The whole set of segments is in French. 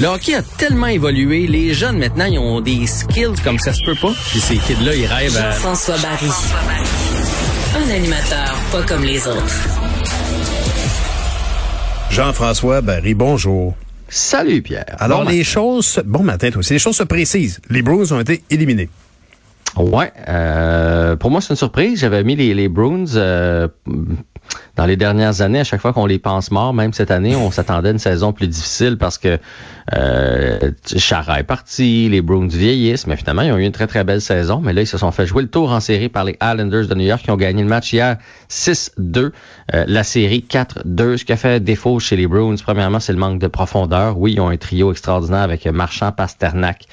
Le hockey a tellement évolué, les jeunes maintenant, ils ont des skills comme ça se peut pas. Puis ces kids-là, ils rêvent à... Jean-François Barry. Un animateur pas comme les autres. Jean-François Barry, bonjour. Salut Pierre. Alors les choses, bon matin toi aussi, les choses se précisent. Les Bruins ont été éliminés. Ouais, euh, pour moi c'est une surprise. J'avais mis les, les Bruins euh, dans les dernières années, à chaque fois qu'on les pense morts, même cette année, on s'attendait à une saison plus difficile parce que euh, Chara est parti, les Bruins vieillissent, mais finalement, ils ont eu une très, très belle saison. Mais là, ils se sont fait jouer le tour en série par les Islanders de New York qui ont gagné le match hier 6-2, euh, la série 4-2. Ce qui a fait défaut chez les Bruins, premièrement, c'est le manque de profondeur. Oui, ils ont un trio extraordinaire avec Marchand, Pasternak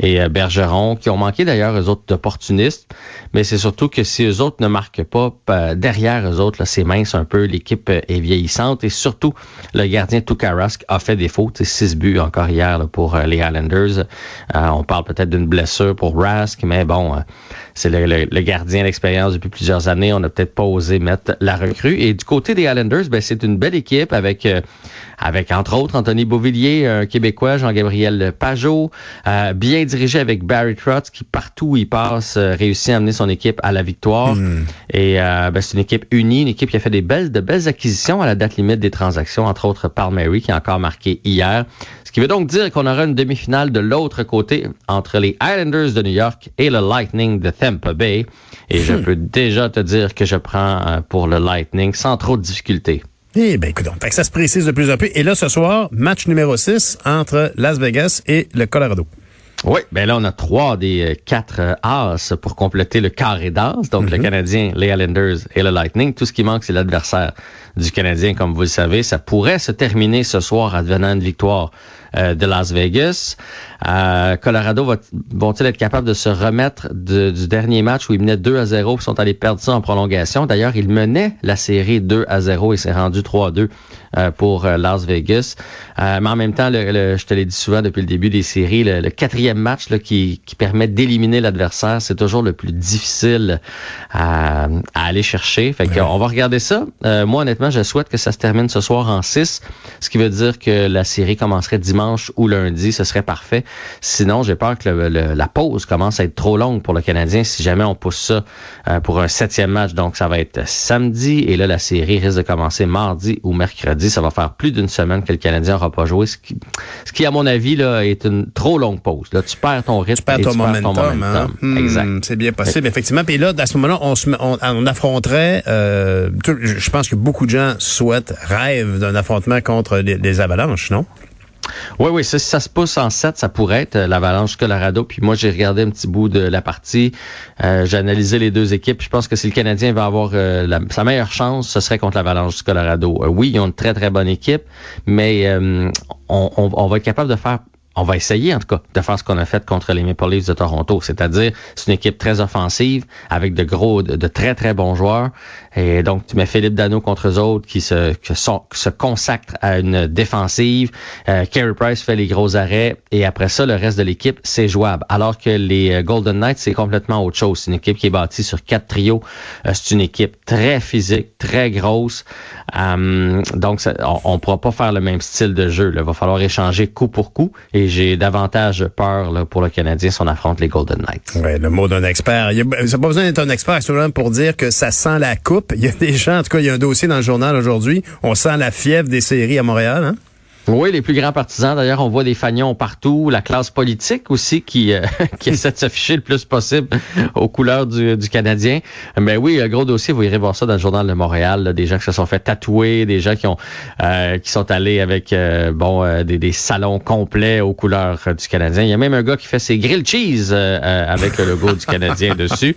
et euh, Bergeron, qui ont manqué d'ailleurs eux autres d'opportunistes. Mais c'est surtout que si eux autres ne marquent pas, euh, derrière eux autres, c'est mince un peu, l'équipe est vieillissante et surtout le gardien Tukarask a fait défaut. Six buts encore hier pour les Islanders. on parle peut-être d'une blessure pour Rask, mais bon, c'est le, gardien d'expérience depuis plusieurs années. On n'a peut-être pas osé mettre la recrue. Et du côté des Islanders, ben, c'est une belle équipe avec, euh, avec entre autres Anthony Beauvillier, un Québécois, Jean-Gabriel Pajot, euh, bien dirigé avec Barry Trotz qui partout où il passe euh, réussit à amener son équipe à la victoire. Hmm. Et ben, c'est une équipe unie, une équipe qui a fait des belles, de belles acquisitions à la date limite des transactions, entre autres Palmieri qui a encore marqué hier qui veut donc dire qu'on aura une demi-finale de l'autre côté entre les Islanders de New York et le Lightning de Tampa Bay. Et je hmm. peux déjà te dire que je prends euh, pour le Lightning sans trop de difficultés. Eh bien, écoute, donc, ça se précise de plus en plus. Et là, ce soir, match numéro 6 entre Las Vegas et le Colorado. Oui, ben là, on a trois des euh, quatre euh, As pour compléter le carré d'As. Donc, le mhm. Canadien, les Islanders et le Lightning. Tout ce qui manque, c'est l'adversaire du Canadien, comme vous le savez. Ça pourrait se terminer ce soir advenant une victoire euh, de Las Vegas. Euh, Colorado va, vont-ils être capables de se remettre du dernier match où ils menaient 2 à 0 et sont allés perdre ça en prolongation? D'ailleurs, ils menaient la série 2 à 0 et s'est rendu 3 à 2 euh, pour Las Vegas. mais en même temps, le, je te l'ai dit souvent depuis le début des séries, le, quatrième match là, qui, qui permet d'éliminer l'adversaire, c'est toujours le plus difficile à, à aller chercher. Fait qu'on va regarder ça. moi, honnêtement, je souhaite que ça se termine ce soir en 6, ce qui veut dire que la série commencerait dimanche ou lundi, ce serait parfait. Sinon, j'ai peur que la pause commence à être trop longue pour le Canadien si jamais on pousse ça euh, pour un septième match. Donc, ça va être samedi et là, la série risque de commencer mardi ou mercredi. Ça va faire plus d'une semaine que le Canadien n'aura pas joué, ce qui, ce qui, à mon avis, là, est une trop longue pause. Là, tu perds ton rythme. Tu perds, ton, momentum, hein? hmm, exact. C'est bien possible, effectivement. Puis là, à ce moment-là, on, on, affronterait, euh, je pense que beaucoup de gens souhaitent, rêvent d'un affrontement contre les Avalanches, non? Oui, oui, ça, si ça se pousse en 7, ça pourrait être euh, l'Avalanche Colorado. Puis moi, j'ai regardé un petit bout de la partie. Euh, j'ai analysé les deux équipes. Je pense que si le Canadien va avoir euh, sa meilleure chance, ce serait contre l'Avalanche Colorado. oui, ils ont une très, très bonne équipe, mais on, on, va être capable de faire on va essayer en tout cas de faire ce qu'on a fait contre les Maple Leafs de Toronto, c'est-à-dire c'est une équipe très offensive avec de gros, de, très très bons joueurs. Et donc tu mets Philippe Dano contre eux autres qui se qui se consacrent à une défensive. Euh, Carey Price fait les gros arrêts et après ça le reste de l'équipe c'est jouable. Alors que les euh, Golden Knights c'est complètement autre chose. C'est une équipe qui est bâtie sur quatre trios. Euh, c'est une équipe très physique, très grosse. Euh, donc on, ne pourra pas faire le même style de jeu. Il va falloir échanger coup pour coup j'ai davantage peur là, pour le Canadien si on affronte les Golden Knights. Ouais, le mot d'un expert. Il n'y a pas besoin d'être un expert pour dire que ça sent la coupe. Il y a des gens, en tout cas, il y a un dossier dans le journal aujourd'hui. On sent la fièvre des séries à Montréal. Hein? Oui, les plus grands partisans. D'ailleurs, on voit des fagnons partout. La classe politique aussi qui, euh, qui essaie de s'afficher le plus possible aux couleurs du, du Canadien. Mais oui, un gros dossier, vous irez voir ça dans le journal de Montréal. des gens qui se sont fait tatouer, des gens qui ont euh, qui sont allés avec euh, bon des, des, salons complets aux couleurs du Canadien. Il y a même un gars qui fait ses grilled cheese avec le logo du Canadien dessus.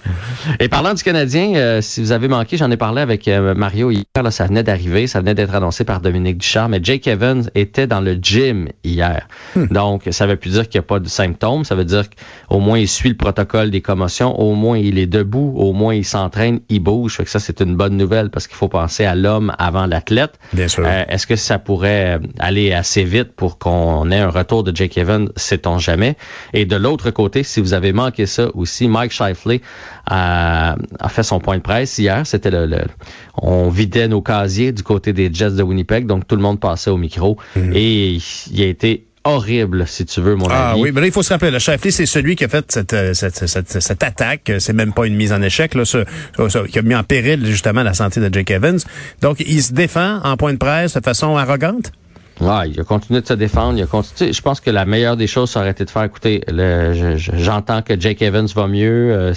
Et parlant du Canadien, si vous avez manqué, j'en ai parlé avec Mario hier. Là, ça venait d'arriver, ça venait d'être annoncé par Dominique Ducharme. Mais Jake Evans est était dans le gym hier. Hmm. Donc, ça veut plus dire qu'il n'y a pas de symptômes. Ça veut dire qu'au moins il suit le protocole des commotions. Au moins il est debout. Au moins il s'entraîne, il bouge. Fait que ça, c'est une bonne nouvelle parce qu'il faut penser à l'homme avant l'athlète. Bien sûr. Euh, Est-ce que ça pourrait aller assez vite pour qu'on ait un retour de Jake Evans? Sait-on jamais. Et de l'autre côté, si vous avez manqué ça aussi, Mike Shifley a, a fait son point de presse hier. C'était le, le- on vidait nos casiers du côté des Jets de Winnipeg, donc tout le monde passait au micro et il a été horrible, si tu veux, mon. Ah avis. oui, mais là, il faut se rappeler, le Shifley, c'est celui qui a fait cette, euh, cette, cette, cette attaque. C'est même pas une mise en échec, là, ce- ce- qui a mis en péril justement la santé de Jake Evans. Donc, il se défend en point de presse de façon arrogante? Ouais, il a continué de se défendre. Il a continué. Je pense que la meilleure des choses, ça aurait été de faire, écoutez, le- je- je- j'entends que Jake Evans va mieux, euh,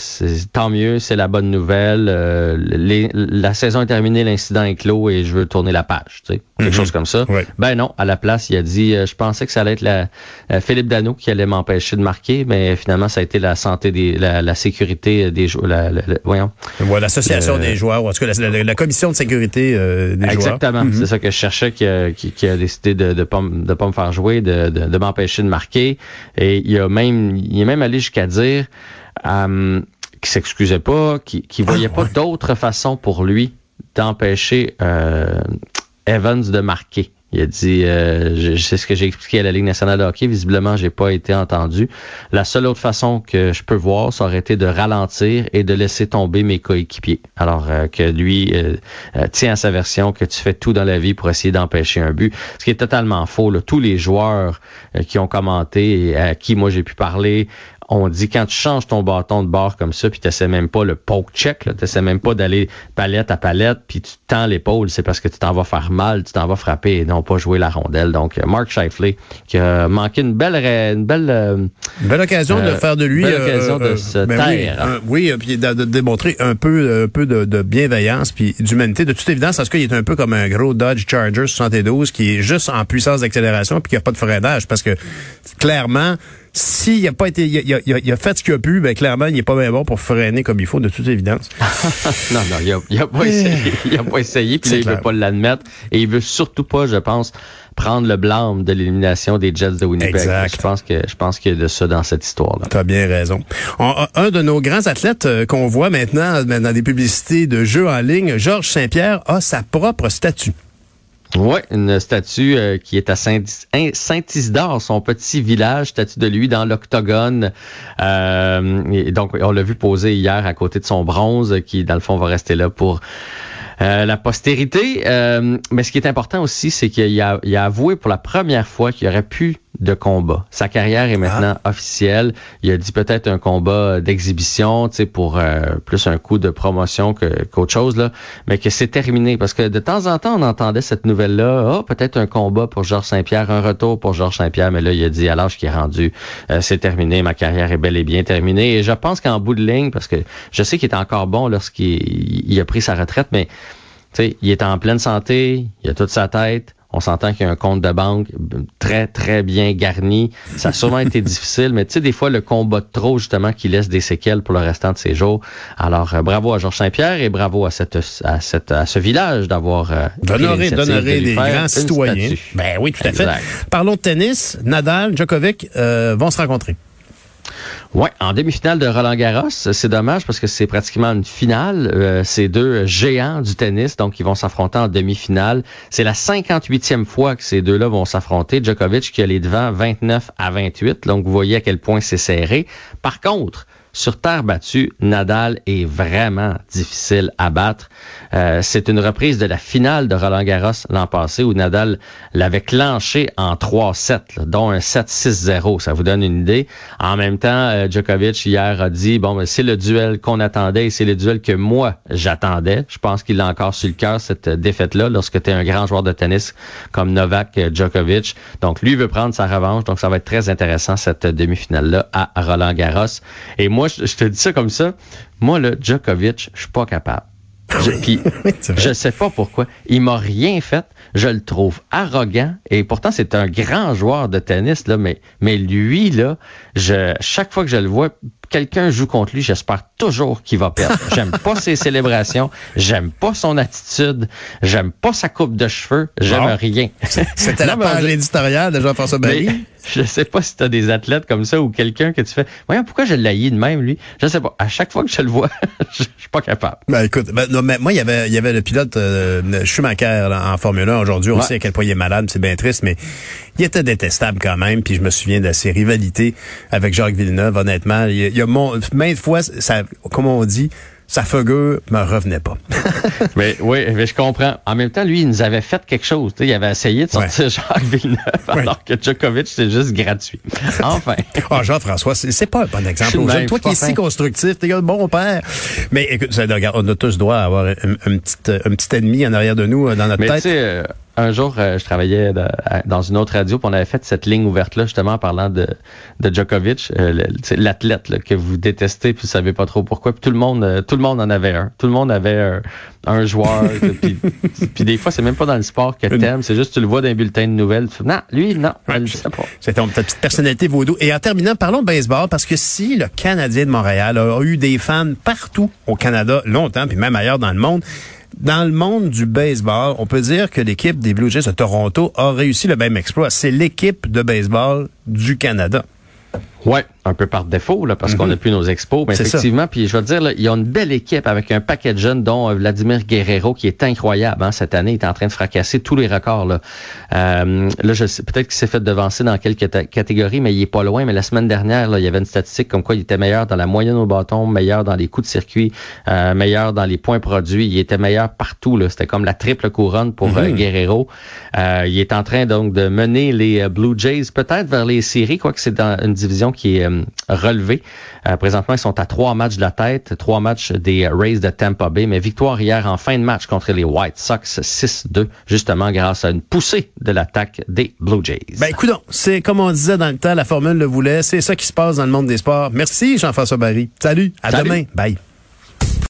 tant mieux, c'est la bonne nouvelle. euh, les- la saison est terminée, l'incident est clos et je veux tourner la page, tu sais, quelque Mhm. chose comme ça. Ouais. Ben non, à la place, il a dit, euh, je pensais que ça allait être la, euh, Philippe Dano qui allait m'empêcher de marquer, mais finalement, ça a été la santé des, la, la sécurité des joueurs. La, la- la- voyons. Voilà, l'association Euh, des joueurs, ou en tout cas, la, la- commission de sécurité euh, des Exactement. joueurs. Mhm. C'est ça que je cherchais qui a, qui, qui a décidé de de pas, de pas me faire jouer, de, de, de m'empêcher de marquer. Et il a même il est même allé jusqu'à dire euh, qu'il s'excusait pas, qu'il voyait Ah, pas ouais. d'autre façon pour lui d'empêcher euh, Evans de marquer. Il a dit, euh, je sais ce que j'ai expliqué à la Ligue nationale de hockey. Visiblement, j'ai pas été entendu. La seule autre façon que je peux voir, ça aurait été de ralentir et de laisser tomber mes coéquipiers. Alors euh, que lui euh, euh, tient à sa version que tu fais tout dans la vie pour essayer d'empêcher un but, ce qui est totalement faux. là. Tous les joueurs euh, qui ont commenté et à qui moi j'ai pu parler on dit quand tu changes ton bâton de bord comme ça, puis tu même pas le poke check, tu n'essaies même pas d'aller palette à palette, puis tu tends l'épaule, c'est parce que tu t'en vas faire mal, tu t'en vas frapper et non pas jouer la rondelle. Donc, euh, Mark Shifley, qui a manqué une belle... Une belle euh, Une belle occasion de Euh, faire de lui. belle occasion de se ben taire. Oui, puis de, de démontrer un peu, un peu de, de bienveillance puis d'humanité. De toute évidence, parce qu'il est un peu comme un gros Dodge Charger 72 qui est juste en puissance d'accélération puis qui a pas de freinage. Parce que clairement, s'il a pas été, il a, il a- il a fait ce qu'il a pu, ben clairement, il est pas bien bon pour freiner comme il faut, de toute évidence. non, non, il a, il a pas essayé. Il a pas essayé, puis là, il veut clair. pas l'admettre. Et il veut surtout pas, je pense, prendre le blâme de l'élimination des Jets de Winnipeg. Exact. Je pense que je pense qu'il y a de ça dans cette histoire-là. T'as bien raison. On- un de nos grands athlètes euh, qu'on voit maintenant dans des publicités de jeux en ligne, Georges Saint-Pierre, a sa propre statue. Oui, une statue euh, qui est à Saint- Saint-Isidore, son petit village, statue de lui dans l'octogone. Euh, donc, on l'a vu poser hier à côté de son bronze, qui, dans le fond, va rester là pour euh, la postérité. Mais ce qui est important aussi, c'est qu'il a, a avoué pour la première fois qu'il aurait plus de combat. Sa carrière est maintenant officielle. Il a dit peut-être un combat d'exhibition, tu sais, pour euh, plus un coup de promotion que, qu'autre chose, là, mais que c'est terminé. Parce que de temps en temps, on entendait cette nouvelle-là, ah, peut-être un combat pour Georges Saint-Pierre, un retour pour Georges Saint-Pierre, mais là, il a dit à l'âge qui est rendu, euh, c'est terminé, ma carrière est bel et bien terminée. Et je pense qu'en bout de ligne, parce que je sais qu'il est encore bon lorsqu'il il a pris sa retraite, mais tu sais, il est en pleine santé, il a toute sa tête. On s'entend qu'il y a un compte de banque très, très bien garni. Ça a sûrement été difficile, mais tu sais, des fois, le combat de trop, justement, qui laisse des séquelles pour le restant de ses jours. Alors, euh, bravo à Georges Saint-Pierre et bravo à, cette, à, cette, à ce village d'avoir euh, D'honorer, d'honorer de faire grands citoyens. statue. Ben oui, tout à fait. Parlons de tennis. Nadal, Djokovic euh, vont se rencontrer. Ouais, en demi-finale de Roland Garros, c'est dommage parce que c'est pratiquement une finale. Euh, c'est deux géants du tennis, donc ils vont s'affronter en demi-finale. C'est la 58e fois que ces deux-là vont s'affronter. Djokovic qui a les devants 29 à 28, donc vous voyez à quel point c'est serré. Par contre, sur terre battue, Nadal est vraiment difficile à battre. Euh, c'est une reprise de la finale de Roland Garros l'an passé où Nadal l'avait clenché en 3-7, là, dont un 7-6-0. Ça vous donne une idée. En même temps, euh, Djokovic hier a dit, bon, c'est le duel qu'on attendait et c'est le duel que moi j'attendais. Je pense qu'il a encore sur le cœur cette défaite-là lorsque tu es un grand joueur de tennis comme Novak Djokovic. Donc lui veut prendre sa revanche. Donc ça va être très intéressant cette demi-finale-là à Roland Garros. Et moi, je, je te dis ça comme ça. Moi, là, Djokovic, je suis pas capable. Je, puis, C'est vrai. je sais pas pourquoi. Il m'a rien fait. Je le trouve arrogant. Et pourtant, c'est un grand joueur de tennis, là, mais, mais lui, là, je, chaque fois que je le vois, quelqu'un joue contre lui, j'espère toujours qu'il va perdre. J'aime pas ses célébrations, j'aime pas son attitude, j'aime pas sa coupe de cheveux, j'aime rien. C'était la page éditoriale de Jean-François Barry. Je sais pas si tu as des athlètes comme ça ou quelqu'un que tu fais. Voyons, pourquoi je l'haïs de même, lui? Je sais pas. À chaque fois que je le vois, je suis pas capable. Ben, écoute, ben, non, mais moi, il y avait, il y avait le pilote euh, Schumacher en Formule 1 aujourd'hui. On sait à quel point il est malade, c'est bien triste, mais il était détestable quand même. Puis je me souviens de ses rivalités avec Jacques Villeneuve, honnêtement. Il, y a mon, maintes fois, ça, comme on dit, sa figure me revenait pas. mais oui, mais je comprends. En même temps, lui, il nous avait fait quelque chose. il avait essayé de sortir Jacques Villeneuve, alors que Djokovic, c'est juste gratuit. Enfin. Ah, Jean-François, c'est pas un bon exemple. toi qui es si constructif, t'es un bon père. Mais écoute, on a tous droit à avoir un, petit, un petit ennemi en arrière de nous euh, dans notre mais tête un jour, euh, je travaillais dans une autre radio, puis on avait fait cette ligne ouverte-là, justement, en parlant de, de Djokovic, euh, l'athlète que vous détestez, puis vous savez pas trop pourquoi. Puis tout le monde, euh, tout le monde en avait un. Tout le monde avait un, joueur. puis, puis, des fois, c'est même pas dans le sport que t'aimes, c'est juste tu le vois dans un bulletin de nouvelles. non, lui, non, je sais pas. C'est ta petite personnalité vaudou. Et en terminant, parlons baseball, parce que si le Canadien de Montréal a eu des fans partout au Canada, longtemps, puis même ailleurs dans le monde, dans le monde du baseball, on peut dire que l'équipe des Blue Jays de Toronto a réussi le même exploit. C'est l'équipe de baseball du Canada. Ouais, un peu par défaut, là, parce qu'on n'a mhm. plus nos expos. Mais effectivement, puis je veux dire, là, il y a une belle équipe avec un paquet de jeunes, dont euh, Vladimir Guerrero, qui est incroyable. Hein, cette année, il est en train de fracasser tous les records. Là, euh, là je sais peut-être qu'il s'est fait devancer dans quelques catégories, mais il est pas loin. Mais la semaine dernière, là, il y avait une statistique comme quoi il était meilleur dans la moyenne au bâton, meilleur dans les coups de circuit, euh, meilleur dans les points produits. Il était meilleur partout. C'était comme la triple couronne pour euh, mhm. Guerrero. il est en train donc de mener les Blue Jays peut-être vers les séries, quoique c'est dans une division qui est relevé. Euh, présentement, ils sont à trois matchs de la tête, trois matchs des Rays de Tampa Bay, mais victoire hier en fin de match contre les White Sox 6-2, justement grâce à une poussée de l'attaque des Blue Jays. Ben écoute, c'est comme on disait dans le temps, la formule le voulait, c'est ça qui se passe dans le monde des sports. Merci Jean-François Barry. Salut, à demain. Bye.